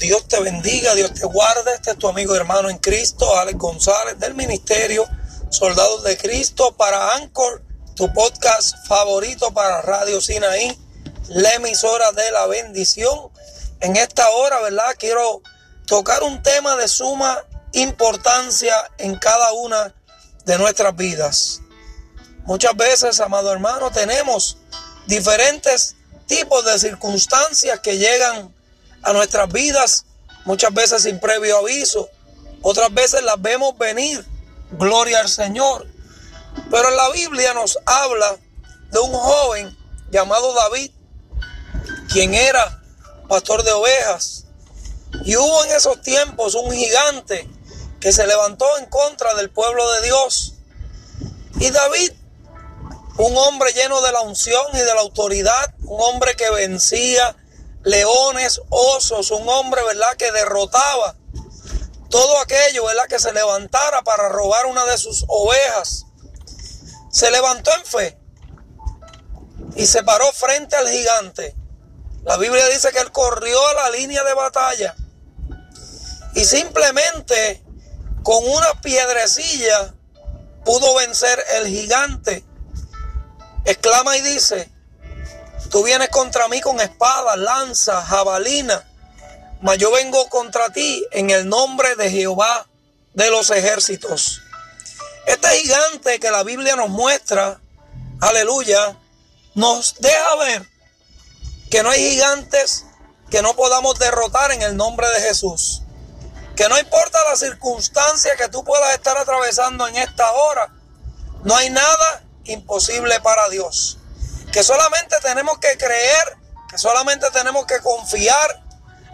Dios te bendiga, Dios te guarde. Este es tu amigo y hermano en Cristo, Alex González, del Ministerio Soldados de Cristo para Anchor, tu podcast favorito para Radio Sinaí, la emisora de la bendición. En esta hora, ¿verdad? Quiero tocar un tema de suma importancia en cada una de nuestras vidas. Muchas veces, amado hermano, tenemos diferentes tipos de circunstancias que llegan a nuestras vidas, muchas veces sin previo aviso, otras veces las vemos venir, gloria al Señor. Pero la Biblia nos habla de un joven llamado David, quien era pastor de ovejas. Y hubo en esos tiempos un gigante que se levantó en contra del pueblo de Dios. Y David, un hombre lleno de la unción y de la autoridad, un hombre que vencía leones, osos, un hombre, ¿verdad?, que derrotaba todo aquello, ¿verdad?, que se levantara para robar una de sus ovejas. Se levantó en fe y se paró frente al gigante. La Biblia dice que él corrió a la línea de batalla y simplemente con una piedrecilla pudo vencer el gigante. Exclama y dice, Tú vienes contra mí con espada, lanza, jabalina, mas yo vengo contra ti en el nombre de Jehová de los ejércitos. Este gigante que la Biblia nos muestra, aleluya, nos deja ver que no hay gigantes que no podamos derrotar en el nombre de Jesús. Que no importa la circunstancia que tú puedas estar atravesando en esta hora, no hay nada imposible para Dios que solamente tenemos que creer, que solamente tenemos que confiar,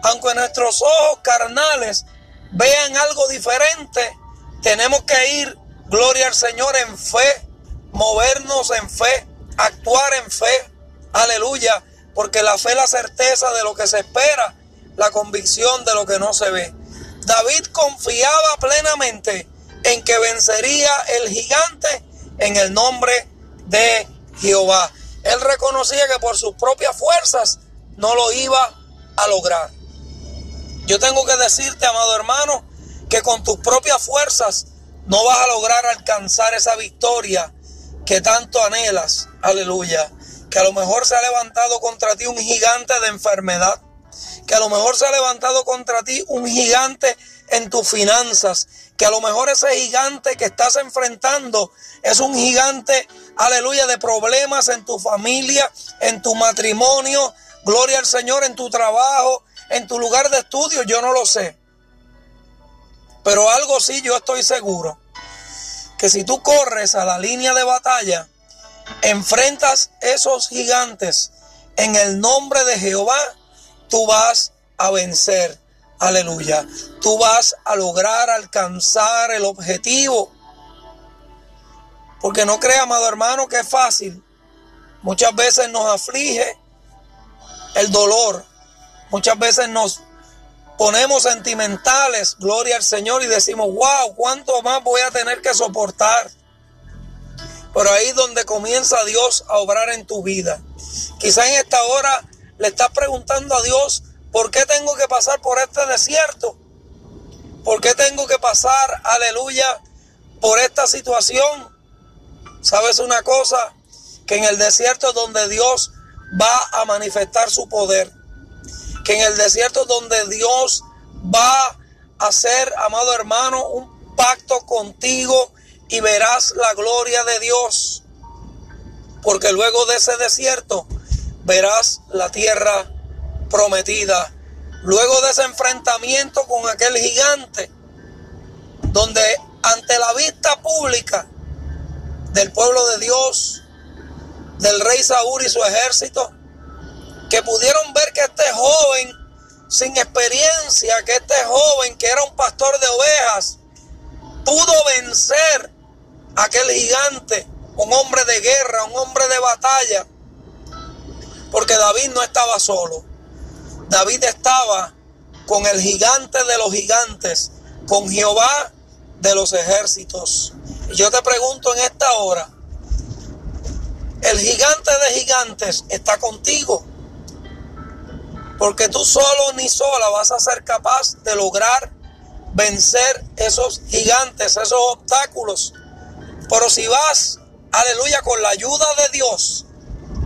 aunque nuestros ojos carnales vean algo diferente, tenemos que ir, gloria al Señor, en fe, movernos en fe, actuar en fe, aleluya, porque la fe es la certeza de lo que se espera, la convicción de lo que no se ve. David confiaba plenamente en que vencería el gigante en el nombre de Jehová. Él reconocía que por sus propias fuerzas no lo iba a lograr. Yo tengo que decirte, amado hermano, que con tus propias fuerzas no vas a lograr alcanzar esa victoria que tanto anhelas. Aleluya. Que a lo mejor se ha levantado contra ti un gigante de enfermedad. Que a lo mejor se ha levantado contra ti un gigante en tus finanzas. Que a lo mejor ese gigante que estás enfrentando es un gigante aleluya, de problemas en tu familia, en tu matrimonio, gloria al Señor, en tu trabajo, en tu lugar de estudio, yo no lo sé. Pero algo sí, yo estoy seguro, que si tú corres a la línea de batalla, enfrentas esos gigantes en el nombre de Jehová, tú vas a vencer. Aleluya. Tú vas a lograr alcanzar el objetivo porque no crea, amado hermano, que es fácil. Muchas veces nos aflige el dolor. Muchas veces nos ponemos sentimentales, gloria al Señor, y decimos, wow, ¿cuánto más voy a tener que soportar? Pero ahí es donde comienza Dios a obrar en tu vida. Quizá en esta hora le estás preguntando a Dios, ¿por qué tengo que pasar por este desierto? ¿Por qué tengo que pasar, aleluya, por esta situación? ¿Sabes una cosa? Que en el desierto donde Dios va a manifestar su poder. Que en el desierto donde Dios va a hacer, amado hermano, un pacto contigo y verás la gloria de Dios. Porque luego de ese desierto verás la tierra prometida. Luego de ese enfrentamiento con aquel gigante, donde ante la vista pública del pueblo de Dios, del rey Saúl y su ejército, que pudieron ver que este joven sin experiencia, que este joven que era un pastor de ovejas, pudo vencer a aquel gigante, un hombre de guerra, un hombre de batalla, porque David no estaba solo. David estaba con el gigante de los gigantes, con Jehová de los ejércitos. Yo te pregunto en esta hora, ¿el gigante de gigantes está contigo? Porque tú solo ni sola vas a ser capaz de lograr vencer esos gigantes, esos obstáculos. Pero si vas, aleluya, con la ayuda de Dios,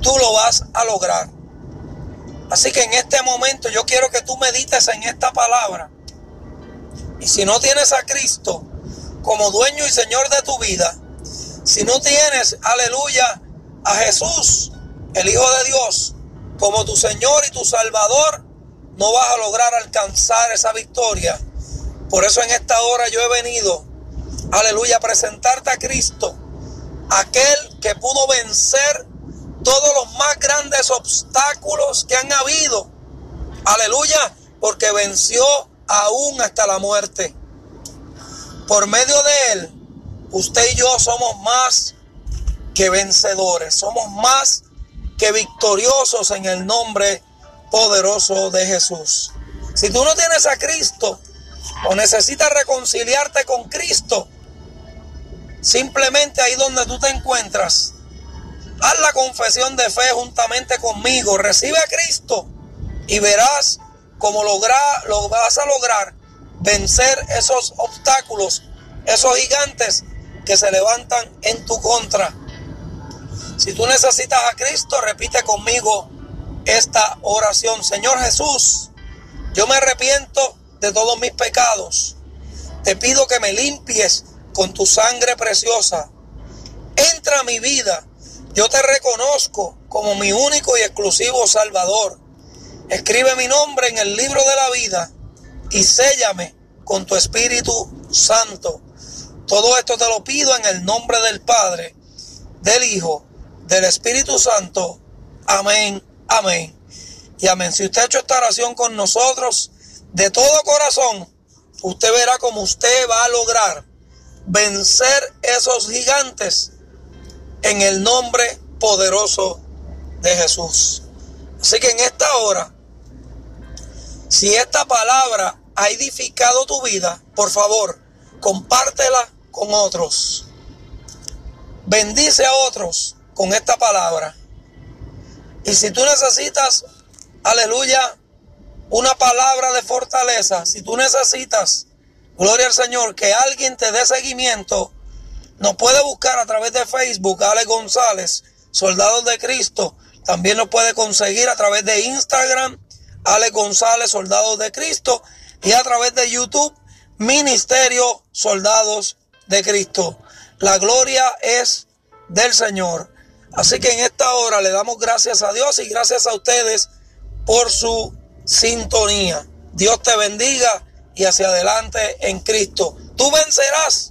tú lo vas a lograr. Así que en este momento yo quiero que tú medites en esta palabra. Y si no tienes a Cristo como dueño y Señor de tu vida, si no tienes, aleluya, a Jesús, el Hijo de Dios, como tu Señor y tu Salvador, no vas a lograr alcanzar esa victoria. Por eso en esta hora yo he venido, aleluya, a presentarte a Cristo, aquel que pudo vencer todos los más grandes obstáculos que han habido. Aleluya, porque venció aún hasta la muerte. Por medio de él, usted y yo somos más que vencedores, somos más que victoriosos en el nombre poderoso de Jesús. Si tú no tienes a Cristo o necesitas reconciliarte con Cristo, simplemente ahí donde tú te encuentras, haz la confesión de fe juntamente conmigo, recibe a Cristo y verás cómo lograr, lo vas a lograr vencer esos obstáculos, esos gigantes que se levantan en tu contra. Si tú necesitas a Cristo, repite conmigo esta oración. Señor Jesús, yo me arrepiento de todos mis pecados. Te pido que me limpies con tu sangre preciosa. Entra a mi vida. Yo te reconozco como mi único y exclusivo Salvador. Escribe mi nombre en el libro de la vida y séllame con tu Espíritu Santo. Todo esto te lo pido en el nombre del Padre, del Hijo, del Espíritu Santo. Amén, amén. Y amén. Si usted ha hecho esta oración con nosotros de todo corazón, usted verá cómo usted va a lograr vencer esos gigantes en el nombre poderoso de Jesús. Así que en esta hora, si esta palabra ha edificado tu vida, por favor, compártela con otros. Bendice a otros con esta palabra. Y si tú necesitas, aleluya, una palabra de fortaleza, si tú necesitas, gloria al Señor, que alguien te dé seguimiento, nos puede buscar a través de Facebook, Ale González, Soldados de Cristo. También nos puede conseguir a través de Instagram, Ale González, Soldados de Cristo. Y a través de YouTube, Ministerio Soldados de Cristo. La gloria es del Señor. Así que en esta hora le damos gracias a Dios y gracias a ustedes por su sintonía. Dios te bendiga y hacia adelante en Cristo. Tú vencerás